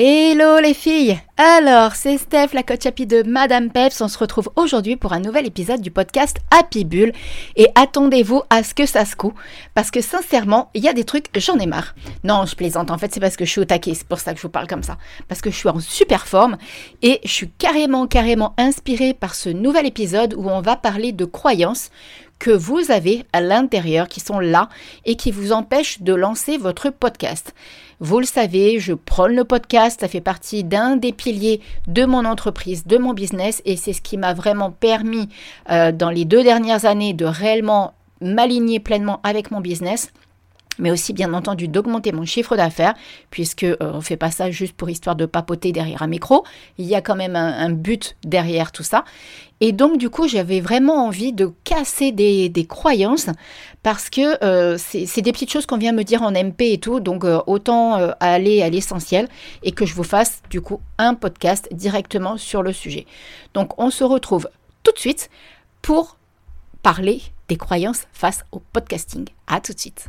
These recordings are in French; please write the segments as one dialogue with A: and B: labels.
A: Hello les filles Alors, c'est Steph, la coach happy de Madame Peps. On se retrouve aujourd'hui pour un nouvel épisode du podcast Happy Bull. Et attendez-vous à ce que ça se coud. Parce que sincèrement, il y a des trucs, j'en ai marre. Non, je plaisante. En fait, c'est parce que je suis au taquet. C'est pour ça que je vous parle comme ça. Parce que je suis en super forme. Et je suis carrément, carrément inspirée par ce nouvel épisode où on va parler de croyances que vous avez à l'intérieur, qui sont là et qui vous empêchent de lancer votre podcast. Vous le savez, je prône le podcast, ça fait partie d'un des de mon entreprise, de mon business, et c'est ce qui m'a vraiment permis euh, dans les deux dernières années de réellement m'aligner pleinement avec mon business mais aussi bien entendu d'augmenter mon chiffre d'affaires, puisque euh, on fait pas ça juste pour histoire de papoter derrière un micro. Il y a quand même un, but derrière tout ça. Et donc du coup, j'avais vraiment envie de casser des, croyances parce que euh, c'est des petites choses qu'on vient me dire en MP et tout, donc euh, autant aller à l'essentiel et que je vous fasse du coup un podcast directement sur le sujet. Donc on se retrouve tout de suite pour parler des croyances face au podcasting. À tout de suite.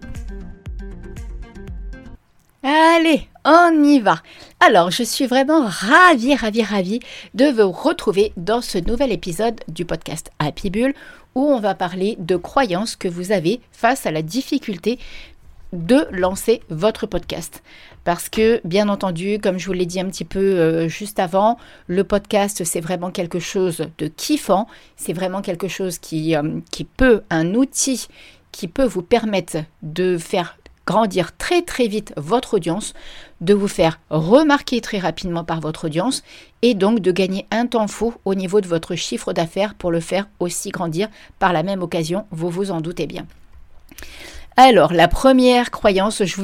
A: Allez, on y va. Alors, je suis vraiment ravie, ravie, ravie de vous retrouver dans ce nouvel épisode du podcast Happy Bull où on va parler de croyances que vous avez face à la difficulté de lancer votre podcast. Parce que, bien entendu, comme je vous l'ai dit un petit peu euh, juste avant, le podcast, c'est vraiment quelque chose de kiffant, c'est vraiment quelque chose qui, euh, qui peut, un outil qui peut vous permettre de faire grandir très très vite votre audience, de vous faire remarquer très rapidement par votre audience et donc de gagner un temps fou au niveau de votre chiffre d'affaires pour le faire aussi grandir par la même occasion, vous vous en doutez bien. Alors, la première croyance, je,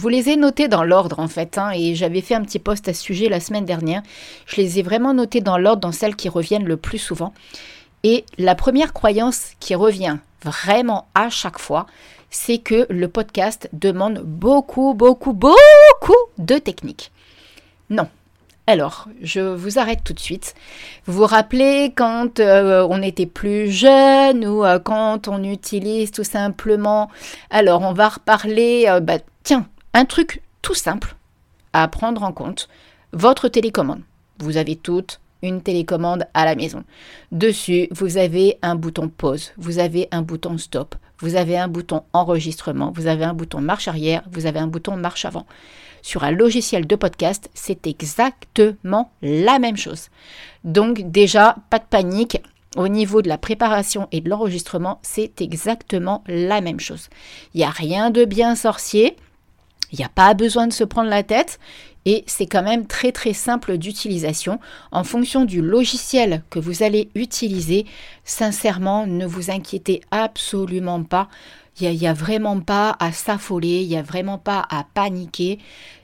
A: vous les ai notées dans l'ordre en fait, hein, et j'avais fait un petit post à ce sujet la semaine dernière. Je les ai vraiment notées dans l'ordre, dans celles qui reviennent le plus souvent. Et la première croyance qui revient vraiment à chaque fois, c'est que le podcast demande beaucoup, beaucoup, beaucoup de techniques. Non. Alors, je vous arrête tout de suite. Vous vous rappelez quand euh, on était plus jeune ou euh, quand on utilise tout simplement... Alors, on va reparler... Euh, bah, tiens, un truc tout simple à prendre en compte. Votre télécommande. Vous avez toutes une télécommande à la maison. Dessus, vous avez un bouton pause, vous avez un bouton stop, vous avez un bouton enregistrement, vous avez un bouton marche arrière, vous avez un bouton marche avant. Sur un logiciel de podcast, c'est exactement la même chose. Donc déjà, pas de panique. Au niveau de la préparation et de l'enregistrement, c'est exactement la même chose. Il n'y a rien de bien sorcier. Il n'y a pas besoin de se prendre la tête et c'est quand même très très simple d'utilisation. En fonction du logiciel que vous allez utiliser, sincèrement, ne vous inquiétez absolument pas. Il n'y a, vraiment pas à s'affoler, il n'y a vraiment pas à paniquer.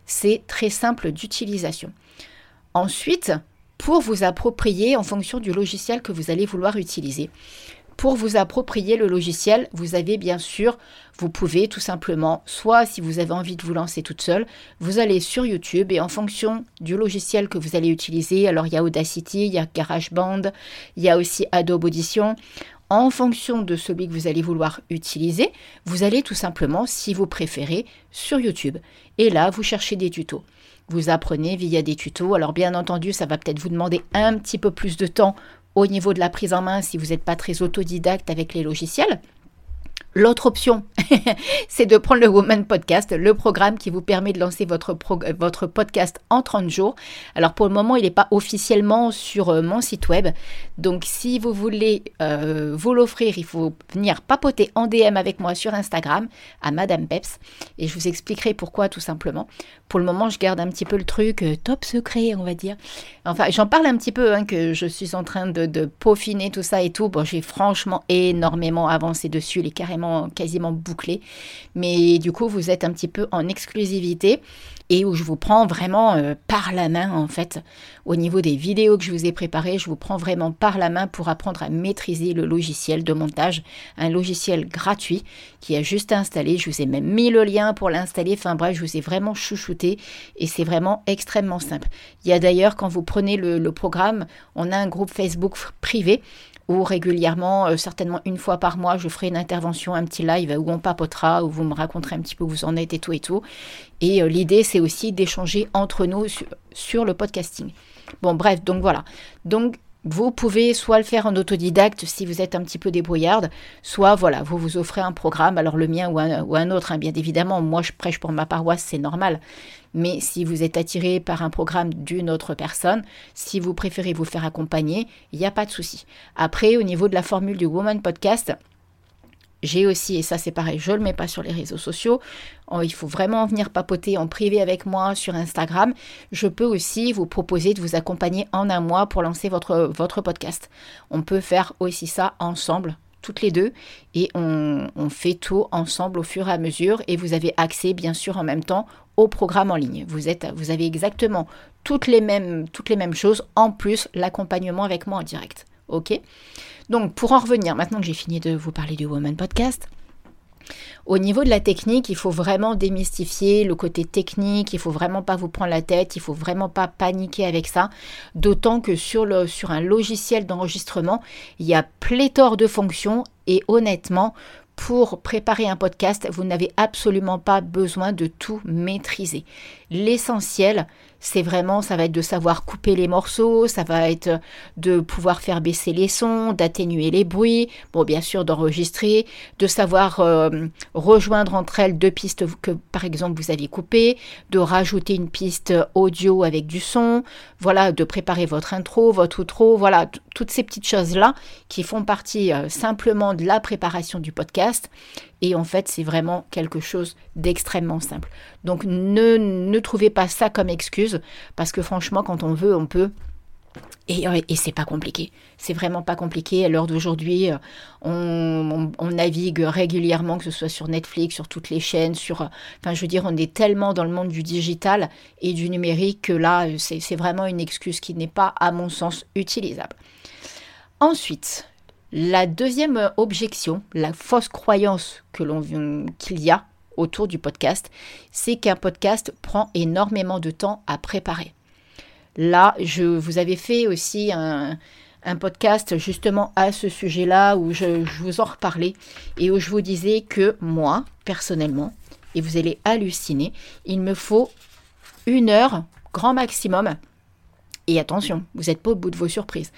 A: C'est très simple d'utilisation. Ensuite, pour vous approprier en fonction du logiciel que vous allez vouloir utiliser, pour vous approprier le logiciel, vous avez bien sûr, vous pouvez tout simplement, soit si vous avez envie de vous lancer toute seule, vous allez sur YouTube et en fonction du logiciel que vous allez utiliser, alors il y a Audacity, il y a GarageBand, il y a aussi Adobe Audition. En fonction de celui que vous allez vouloir utiliser, vous allez tout simplement, si vous préférez, sur YouTube. Et là, vous cherchez des tutos. Vous apprenez via des tutos. Alors bien entendu, ça va peut-être vous demander un petit peu plus de temps au niveau de la prise en main si vous n'êtes pas très autodidacte avec les logiciels. L'autre option, c'est de prendre le Woman Podcast, le programme qui vous permet de lancer votre, votre podcast en 30 jours. Alors pour le moment, il n'est pas officiellement sur euh, mon site web. Donc si vous voulez euh, vous l'offrir, il faut venir papoter en DM avec moi sur Instagram à Madame Peps. Et je vous expliquerai pourquoi tout simplement. Pour le moment, je garde un petit peu le truc euh, top secret, on va dire. Enfin, j'en parle un petit peu, hein, que je suis en train de, de peaufiner tout ça et tout. Bon, j'ai franchement énormément avancé dessus, les carrément quasiment bouclé. Mais du coup, vous êtes un petit peu en exclusivité et où je vous prends vraiment euh, par la main en fait. Au niveau des vidéos que je vous ai préparées, je vous prends vraiment par la main pour apprendre à maîtriser le logiciel de montage, un logiciel gratuit qui a juste à installer. Je vous ai même mis le lien pour l'installer. Enfin bref, je vous ai vraiment chouchouté et c'est vraiment extrêmement simple. Il y a d'ailleurs quand vous prenez le programme, on a un groupe Facebook privé où régulièrement, euh, certainement une fois par mois, je ferai une intervention, un petit live où on papotera, où vous me raconterez un petit peu où vous en êtes et tout et tout. Et euh, l'idée, c'est aussi d'échanger entre nous sur, le podcasting. Bon, bref, donc voilà. Donc, vous pouvez soit le faire en autodidacte si vous êtes un petit peu débrouillarde, soit voilà, vous vous offrez un programme, alors le mien ou un, autre, hein, bien évidemment, moi je prêche pour ma paroisse, c'est normal. Mais si vous êtes attiré par un programme d'une autre personne, si vous préférez vous faire accompagner, il n'y a pas de souci. Après, au niveau de la formule du Woman Podcast, j'ai aussi, et ça c'est pareil, je ne le mets pas sur les réseaux sociaux, oh, il faut vraiment venir papoter en privé avec moi sur Instagram. Je peux aussi vous proposer de vous accompagner en un mois pour lancer votre, votre podcast. On peut faire aussi ça ensemble, toutes les deux, et on, on fait tout ensemble au fur et à mesure, et vous avez accès bien sûr en même temps au programme en ligne. Vous, êtes, vous avez exactement toutes les mêmes, toutes les mêmes choses, en plus l'accompagnement avec moi en direct. Ok? Donc pour en revenir, maintenant que j'ai fini de vous parler du Woman Podcast, au niveau de la technique, il faut vraiment démystifier le côté technique, il faut vraiment pas vous prendre la tête, il faut vraiment pas paniquer avec ça, d'autant que sur, un logiciel d'enregistrement, il y a pléthore de fonctions et honnêtement, pour préparer un podcast, vous n'avez absolument pas besoin de tout maîtriser. L'essentiel, c'est vraiment, ça va être de savoir couper les morceaux, ça va être de pouvoir faire baisser les sons, d'atténuer les bruits, bien sûr, d'enregistrer, de savoir euh, rejoindre entre elles deux pistes que, par exemple, vous aviez coupées, de rajouter une piste audio avec du son, voilà, de préparer votre intro, votre outro, voilà, toutes ces petites choses-là qui font partie euh, simplement de la préparation du podcast. Et en fait, c'est vraiment quelque chose d'extrêmement simple. Donc ne, trouvez pas ça comme excuse, parce que franchement, quand on veut, on peut. Et, euh, c'est pas compliqué. C'est vraiment pas compliqué. À l'heure d'aujourd'hui, euh, on, on, navigue régulièrement, que ce soit sur Netflix, sur toutes les chaînes, sur. Euh, enfin, je veux dire, on est tellement dans le monde du digital et du numérique que là, c'est vraiment une excuse qui n'est pas, à mon sens, utilisable. Ensuite, la deuxième objection, la fausse croyance que l'on qu'il y a autour du podcast, c'est qu'un podcast prend énormément de temps à préparer. Là, je vous avais fait aussi un, podcast justement à ce sujet-là où je, je, vous en reparlais et où je vous disais que moi, personnellement, et vous allez halluciner, il me faut une heure, grand maximum, et attention, vous n'êtes pas au bout de vos surprises.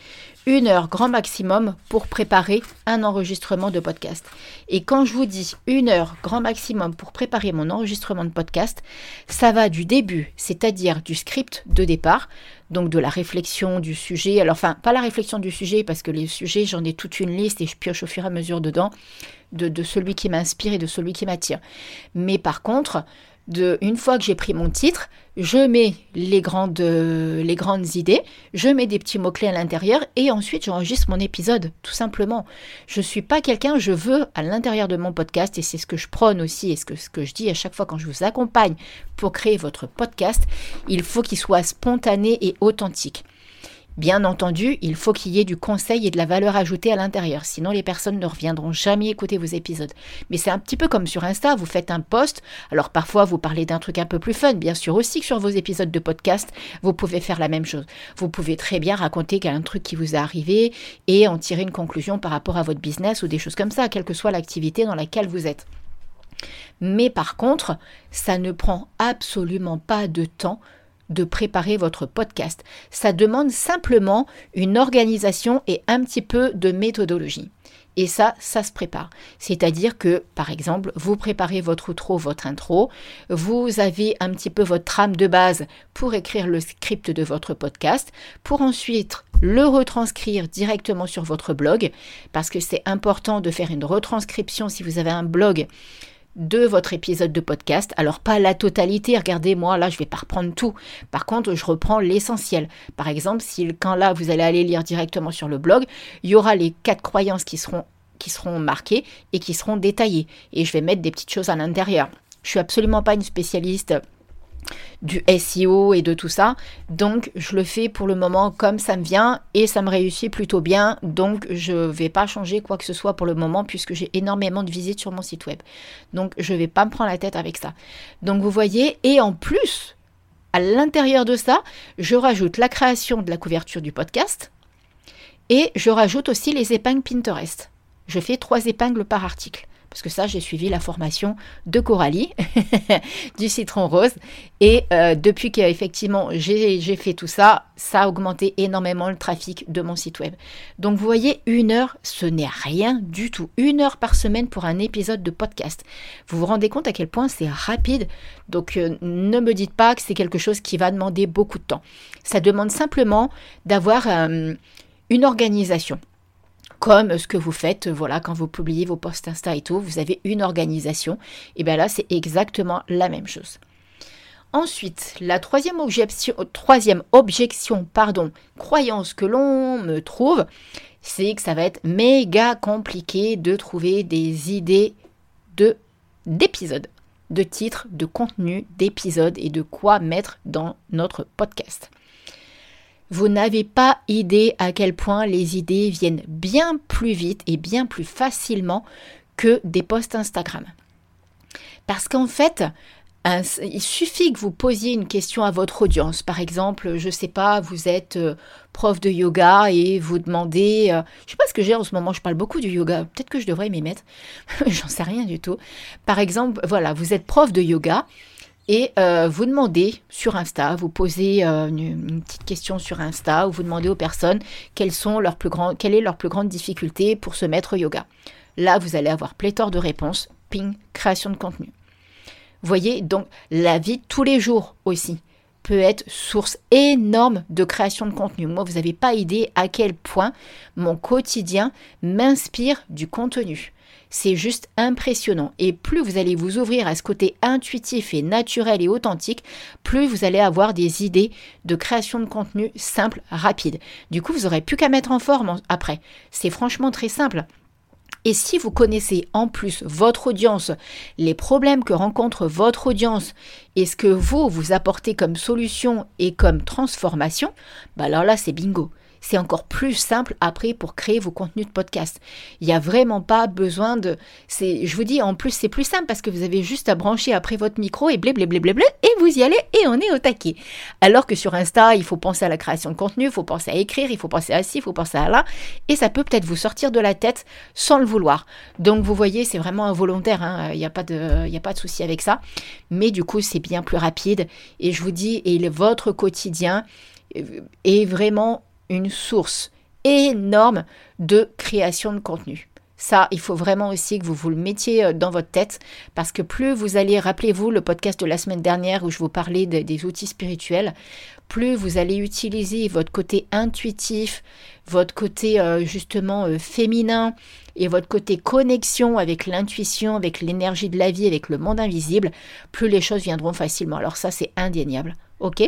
A: Une heure grand maximum pour préparer un enregistrement de podcast. Et quand je vous dis une heure grand maximum pour préparer mon enregistrement de podcast, ça va du début, c'est-à-dire du script de départ, donc de la réflexion du sujet. Alors, enfin, pas la réflexion du sujet, parce que les sujets, j'en ai toute une liste et je pioche au fur et à mesure dedans, de, de celui qui m'inspire et de celui qui m'attire. Mais par contre, une fois que j'ai pris mon titre, je mets les grandes, les grandes idées, je mets des petits mots-clés à l'intérieur et ensuite j'enregistre mon épisode, tout simplement. Je ne suis pas quelqu'un, je veux à l'intérieur de mon podcast, et c'est ce que je prône aussi et ce que, ce que je dis à chaque fois quand je vous accompagne pour créer votre podcast, il faut qu'il soit spontané et authentique. Bien entendu, il faut qu'il y ait du conseil et de la valeur ajoutée à l'intérieur, sinon les personnes ne reviendront jamais écouter vos épisodes. Mais c'est un petit peu comme sur Insta, vous faites un post, alors parfois vous parlez d'un truc un peu plus fun, bien sûr aussi que sur vos épisodes de podcast, vous pouvez faire la même chose. Vous pouvez très bien raconter un truc qui vous est arrivé et en tirer une conclusion par rapport à votre business ou des choses comme ça, quelle que soit l'activité dans laquelle vous êtes. Mais par contre, ça ne prend absolument pas de temps de préparer votre podcast. Ça demande simplement une organisation et un petit peu de méthodologie. Et ça, ça se prépare. C'est-à-dire que, par exemple, vous préparez votre outro, votre intro, vous avez un petit peu votre trame de base pour écrire le script de votre podcast, pour ensuite le retranscrire directement sur votre blog, parce que c'est important de faire une retranscription si vous avez un blog de votre épisode de podcast. Alors pas la totalité, regardez moi là je vais pas reprendre tout. Par contre je reprends l'essentiel. Par exemple si quand là vous allez aller lire directement sur le blog, il y aura les quatre croyances qui seront qui seront marquées et qui seront détaillées. Et je vais mettre des petites choses à l'intérieur. Je suis absolument pas une spécialiste du SEO et de tout ça. Donc je le fais pour le moment comme ça me vient et ça me réussit plutôt bien. Donc je ne vais pas changer quoi que ce soit pour le moment puisque j'ai énormément de visites sur mon site web. Donc je ne vais pas me prendre la tête avec ça. Donc vous voyez, et en plus, à l'intérieur de ça, je rajoute la création de la couverture du podcast et je rajoute aussi les épingles Pinterest. Je fais trois épingles par article parce que ça, j'ai suivi la formation de Coralie, du citron rose. Et euh, depuis qu'effectivement j'ai fait tout ça, ça a augmenté énormément le trafic de mon site web. Donc vous voyez, une heure, ce n'est rien du tout. Une heure par semaine pour un épisode de podcast. Vous vous rendez compte à quel point c'est rapide. Donc euh, ne me dites pas que c'est quelque chose qui va demander beaucoup de temps. Ça demande simplement d'avoir euh, une organisation comme ce que vous faites, voilà, quand vous publiez vos posts Insta et tout, vous avez une organisation. Et bien là, c'est exactement la même chose. Ensuite, la troisième objection, troisième objection, pardon, croyance que l'on me trouve, c'est que ça va être méga compliqué de trouver des idées de d'épisodes, de titres, de contenu, d'épisodes et de quoi mettre dans notre podcast. Vous n'avez pas idée à quel point les idées viennent bien plus vite et bien plus facilement que des posts Instagram. Parce qu'en fait, il suffit que vous posiez une question à votre audience. Par exemple, je ne sais pas, vous êtes euh, prof de yoga et vous demandez, euh, je ne sais pas ce que j'ai en ce moment, je parle beaucoup du yoga, peut-être que je devrais m'y mettre, j'en sais rien du tout. Par exemple, voilà, vous êtes prof de yoga et euh, vous demandez sur Insta, vous posez euh, une, petite question sur Insta où vous demandez aux personnes quelle est leur plus grande difficulté pour se mettre au yoga. Là, vous allez avoir pléthore de réponses. Ping, création de contenu. Voyez, donc la vie tous les jours aussi peut être source énorme de création de contenu. Moi, vous n'avez pas idée à quel point mon quotidien m'inspire du contenu. C'est juste impressionnant. Et plus vous allez vous ouvrir à ce côté intuitif et naturel et authentique, plus vous allez avoir des idées de création de contenu simple, rapide. Du coup, vous n'aurez plus qu'à mettre en forme après. C'est franchement très simple. Et si vous connaissez en plus votre audience, les problèmes que rencontre votre audience et ce que vous, vous apportez comme solution et comme transformation, bah alors là, c'est bingo c'est encore plus simple après pour créer vos contenus de podcast. Il n'y a vraiment pas besoin de... Je vous dis, en plus, c'est plus simple parce que vous avez juste à brancher après votre micro et blablabla et vous y allez et on est au taquet. Alors que sur Insta, il faut penser à la création de contenu, il faut penser à écrire, il faut penser à ci, il faut penser à là et ça peut peut-être vous sortir de la tête sans le vouloir. Donc vous voyez, c'est vraiment involontaire, hein. il n'y a pas de, a pas de souci avec ça. Mais du coup, c'est bien plus rapide et je vous dis, et votre quotidien est vraiment une source énorme de création de contenu. Ça, il faut vraiment aussi que vous vous le mettiez euh, dans votre tête parce que plus vous allez, rappelez-vous le podcast de la semaine dernière où je vous parlais des outils spirituels, plus vous allez utiliser votre côté intuitif, votre côté euh, justement euh, féminin et votre côté connexion avec l'intuition, avec l'énergie de la vie, avec le monde invisible, plus les choses viendront facilement. Alors ça, c'est indéniable. OK?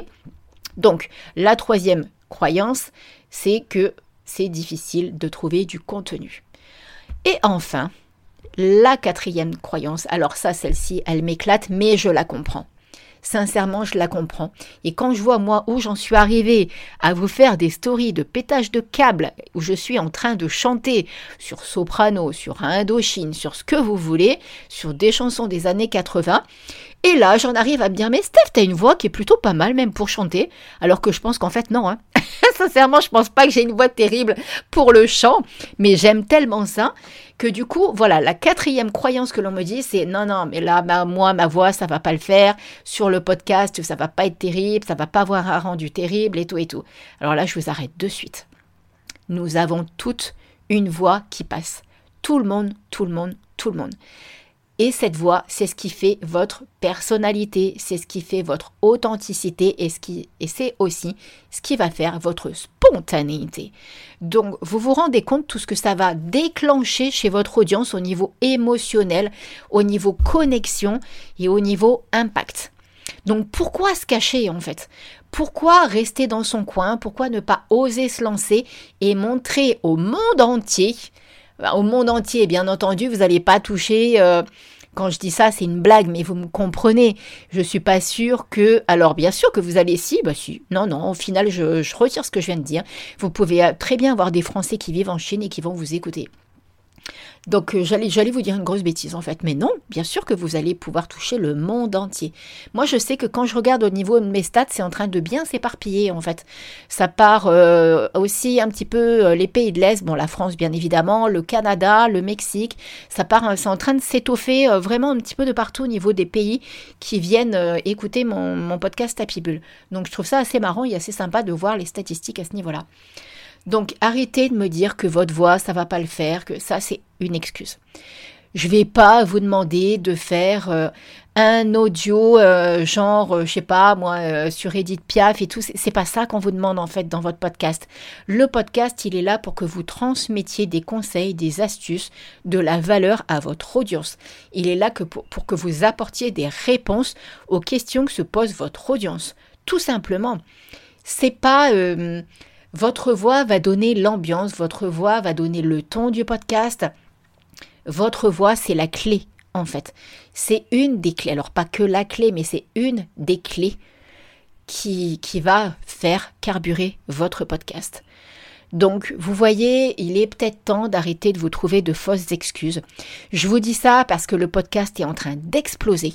A: Donc, la troisième croyance, c'est que c'est difficile de trouver du contenu. Et enfin, la quatrième croyance, alors ça, celle-ci, elle m'éclate, mais je la comprends. Sincèrement, je la comprends. Et quand je vois moi où j'en suis arrivée à vous faire des stories de pétage de câbles, où je suis en train de chanter sur soprano, sur Indochine, sur ce que vous voulez, sur des chansons des années 80, et là, j'en arrive à me dire, mais Steph, t'as une voix qui est plutôt pas mal, même pour chanter. Alors que je pense qu'en fait, non. Hein. Sincèrement, je pense pas que j'ai une voix terrible pour le chant. Mais j'aime tellement ça que du coup, voilà, la quatrième croyance que l'on me dit, c'est non, non, mais là, moi, ma voix, ça va pas le faire. Sur le podcast, ça va pas être terrible, ça va pas avoir un rendu terrible et tout et tout. Alors là, je vous arrête de suite. Nous avons toutes une voix qui passe. Tout le monde, tout le monde, tout le monde. Et cette voix, c'est ce qui fait votre personnalité, c'est ce qui fait votre authenticité et, ce c'est aussi ce qui va faire votre spontanéité. Donc, vous vous rendez compte tout ce que ça va déclencher chez votre audience au niveau émotionnel, au niveau connexion et au niveau impact. Donc, pourquoi se cacher en fait? Pourquoi rester dans son coin? Pourquoi ne pas oser se lancer et montrer au monde entier? Au monde entier, bien entendu, vous n'allez pas toucher euh, quand je dis ça, c'est une blague, mais vous me comprenez. Je suis pas sûre que. Alors, bien sûr que vous allez si, bah si. Non, non, au final, je, je retire ce que je viens de dire. Vous pouvez euh, très bien avoir des Français qui vivent en Chine et qui vont vous écouter. Donc euh, j'allais, vous dire une grosse bêtise en fait, mais non, bien sûr que vous allez pouvoir toucher le monde entier. Moi je sais que quand je regarde au niveau de mes stats, c'est en train de bien s'éparpiller en fait. Ça part euh, aussi un petit peu euh, les pays de l'Est, bon la France bien évidemment, le Canada, le Mexique, ça part, c'est en train de s'étoffer vraiment un petit peu de partout au niveau des pays qui viennent écouter mon, mon podcast Happy Bull. Donc je trouve ça assez marrant et assez sympa de voir les statistiques à ce niveau-là. Donc arrêtez de me dire que votre voix, ça va pas le faire, que ça c'est une excuse. Je vais pas vous demander de faire euh, un audio euh, genre, euh, je sais pas moi, sur Edith Piaf et tout. C'est pas ça qu'on vous demande en fait dans votre podcast. Le podcast, il est là pour que vous transmettiez des conseils, des astuces, de la valeur à votre audience. Il est là pour, pour que vous apportiez des réponses aux questions que se pose votre audience. Tout simplement. C'est pas votre voix va donner l'ambiance, votre voix va donner le ton du podcast. Votre voix, c'est la clé, en fait. C'est une des clés. Alors, pas que la clé, mais c'est une des clés qui, qui va faire carburer votre podcast. Donc, vous voyez, il est peut-être temps d'arrêter de vous trouver de fausses excuses. Je vous dis ça parce que le podcast est en train d'exploser.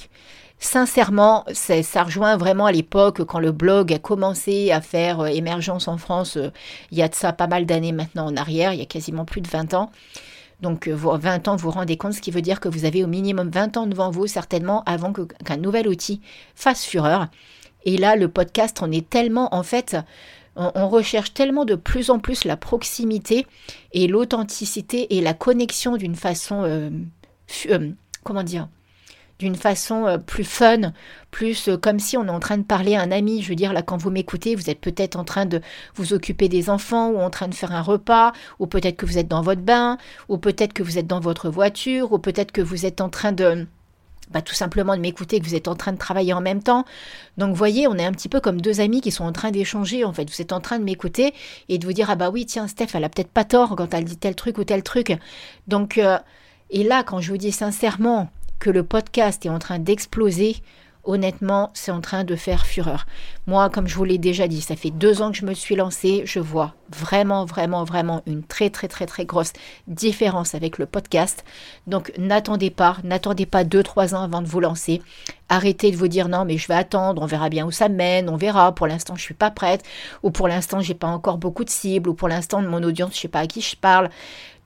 A: Sincèrement, ça rejoint vraiment à l'époque quand le blog a commencé à faire euh, émergence en France. Euh, il y a de ça pas mal d'années maintenant en arrière, il y a quasiment plus de 20 ans. Donc 20 euh, ans, vous vous rendez compte, ce qui veut dire que vous avez au minimum 20 ans devant vous, certainement, avant qu'un nouvel outil fasse fureur. Et là, le podcast, on est tellement, en fait, on, recherche tellement de plus en plus la proximité et l'authenticité et la connexion d'une façon, comment dire, d'une façon euh, plus fun, plus euh, comme si on est en train de parler à un ami. Je veux dire, là, quand vous m'écoutez, vous êtes peut-être en train de vous occuper des enfants ou en train de faire un repas, ou peut-être que vous êtes dans votre bain, ou peut-être que vous êtes dans votre voiture, ou peut-être que vous êtes en train de... Bah, tout simplement de m'écouter, que vous êtes en train de travailler en même temps. Donc, voyez, on est un petit peu comme deux amis qui sont en train d'échanger, en fait. Vous êtes en train de m'écouter et de vous dire, ah bah oui, tiens, Steph, elle a peut-être pas tort quand elle dit tel truc ou tel truc. Donc, euh, et là, quand je vous dis sincèrement, que le podcast est en train d'exploser, honnêtement, c'est en train de faire fureur. Moi, comme je vous l'ai déjà dit, ça fait deux ans que je me suis lancée. Je vois vraiment, vraiment, vraiment une très, très, très, très grosse différence avec le podcast. Donc, n'attendez pas, n'attendez pas deux, trois ans avant de vous lancer. Arrêtez de vous dire non, mais je vais attendre, on verra bien où ça mène, on verra. Pour l'instant, je suis pas prête, ou pour l'instant, j'ai pas encore beaucoup de cibles, ou pour l'instant, mon audience, je sais pas à qui je parle.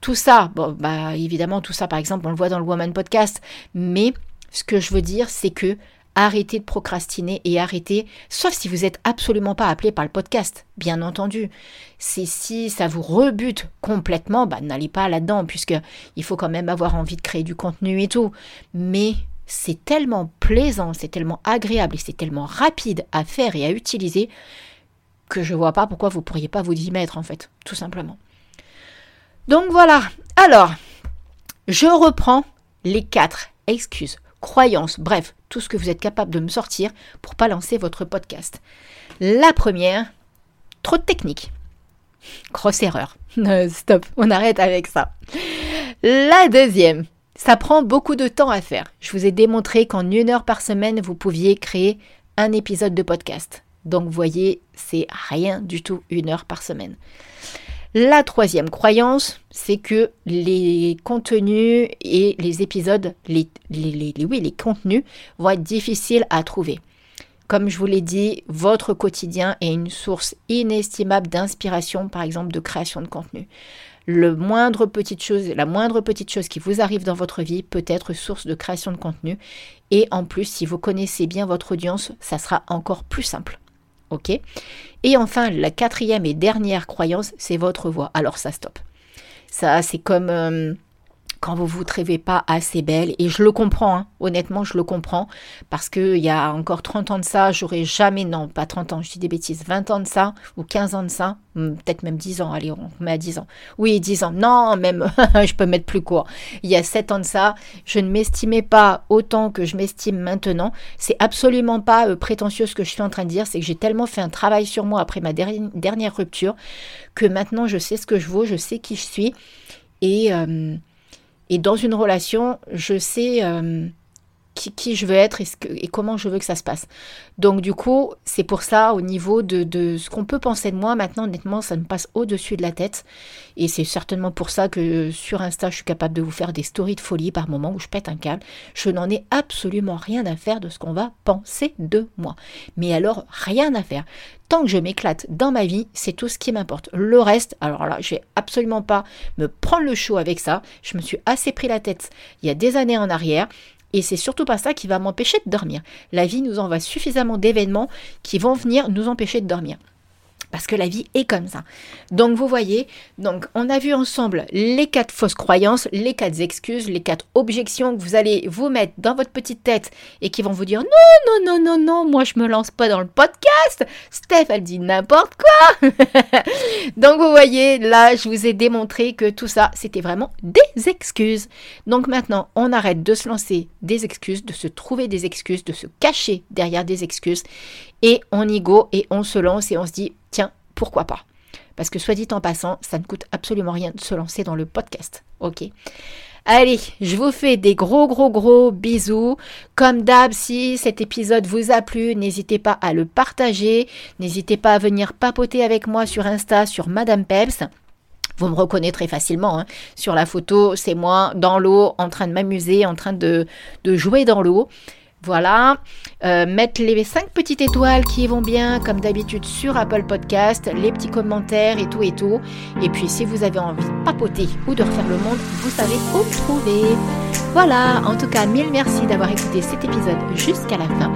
A: Tout ça, bon, bah, évidemment, tout ça, par exemple, on le voit dans le Woman Podcast. Mais ce que je veux dire, c'est que arrêtez de procrastiner et arrêtez, sauf si vous n'êtes absolument pas appelé par le podcast, bien entendu. C'est si ça vous rebute complètement, bah, n'allez pas là-dedans, puisque il faut quand même avoir envie de créer du contenu et tout. Mais c'est tellement plaisant, c'est tellement agréable et c'est tellement rapide à faire et à utiliser que je vois pas pourquoi vous pourriez pas vous y mettre en fait, tout simplement. Donc voilà. Alors, je reprends les quatre excuses, croyances, bref, tout ce que vous êtes capable de me sortir pour pas lancer votre podcast. La première, trop de technique. Grosse erreur. Stop, on arrête avec ça. La deuxième, ça prend beaucoup de temps à faire. Je vous ai démontré qu'en une heure par semaine, vous pouviez créer un épisode de podcast. Donc, vous voyez, c'est rien du tout une heure par semaine. La troisième croyance, c'est que les contenus et les épisodes, les, oui, les contenus vont être difficiles à trouver. Comme je vous l'ai dit, votre quotidien est une source inestimable d'inspiration, par exemple, de création de contenu. Le moindre petite chose, la moindre petite chose qui vous arrive dans votre vie peut être source de création de contenu. Et en plus, si vous connaissez bien votre audience, ça sera encore plus simple. Ok Et enfin, la quatrième et dernière croyance, c'est votre voix. Alors ça, stop. Ça, c'est comme... Euh, quand vous vous trouvez pas assez belle, et je le comprends, hein. honnêtement, je le comprends, parce qu'il y a encore 30 ans de ça, j'aurais jamais, non, pas 30 ans, je dis des bêtises, 20 ans de ça, ou 15 ans de ça, hmm, peut-être même 10 ans, allez, on met à 10 ans. Oui, 10 ans, non, même, je peux mettre plus court. Il y a 7 ans de ça, je ne m'estimais pas autant que je m'estime maintenant. C'est absolument pas euh, prétentieux ce que je suis en train de dire, c'est que j'ai tellement fait un travail sur moi après ma dernière rupture que maintenant je sais ce que je vaux, je sais qui je suis. Et, euh, et dans une relation, je sais euh, qui, je veux être et, et, comment je veux que ça se passe. Donc du coup, c'est pour ça, au niveau de, ce qu'on peut penser de moi, maintenant, honnêtement, ça me passe au-dessus de la tête. Et c'est certainement pour ça que sur Insta, je suis capable de vous faire des stories de folie par moment où je pète un câble. Je n'en ai absolument rien à faire de ce qu'on va penser de moi. Mais alors, rien à faire tant que je m'éclate dans ma vie, c'est tout ce qui m'importe. Le reste, alors là, je vais absolument pas me prendre le chaud avec ça. Je me suis assez pris la tête il y a des années en arrière. Et c'est surtout pas ça qui va m'empêcher de dormir. La vie nous envoie suffisamment d'événements qui vont venir nous empêcher de dormir parce que la vie est comme ça. Donc vous voyez, donc on a vu ensemble les quatre fausses croyances, les quatre excuses, les quatre objections que vous allez vous mettre dans votre petite tête et qui vont vous dire non non non non non, moi je me lance pas dans le podcast. Steph elle dit n'importe quoi. donc vous voyez, là je vous ai démontré que tout ça c'était vraiment des excuses. Donc maintenant, on arrête de se lancer des excuses, de se trouver des excuses, de se cacher derrière des excuses et on y go et on se lance et on se dit tiens, pourquoi pas? Parce que soit dit en passant, ça ne coûte absolument rien de se lancer dans le podcast. Ok Allez, je vous fais des gros gros gros bisous. Comme d'hab, si cet épisode vous a plu, n'hésitez pas à le partager. N'hésitez pas à venir papoter avec moi sur Insta, sur Madame Peps. Vous me reconnaîtrez facilement. Hein. Sur la photo, c'est moi dans l'eau, en train de m'amuser, en train de, de jouer dans l'eau. Voilà, euh, mettre les 5 petites étoiles qui vont bien, comme d'habitude sur Apple Podcast, les petits commentaires et tout et tout. Et puis si vous avez envie de papoter ou de refaire le monde, vous savez où trouver. Voilà, en tout cas, mille merci d'avoir écouté cet épisode jusqu'à la fin.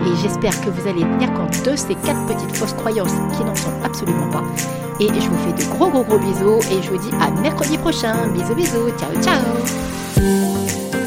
A: Et j'espère que vous allez tenir compte de ces 4 petites fausses croyances qui n'en sont absolument pas. Et je vous fais de gros gros gros bisous et je vous dis à mercredi prochain. Bisous bisous, ciao ciao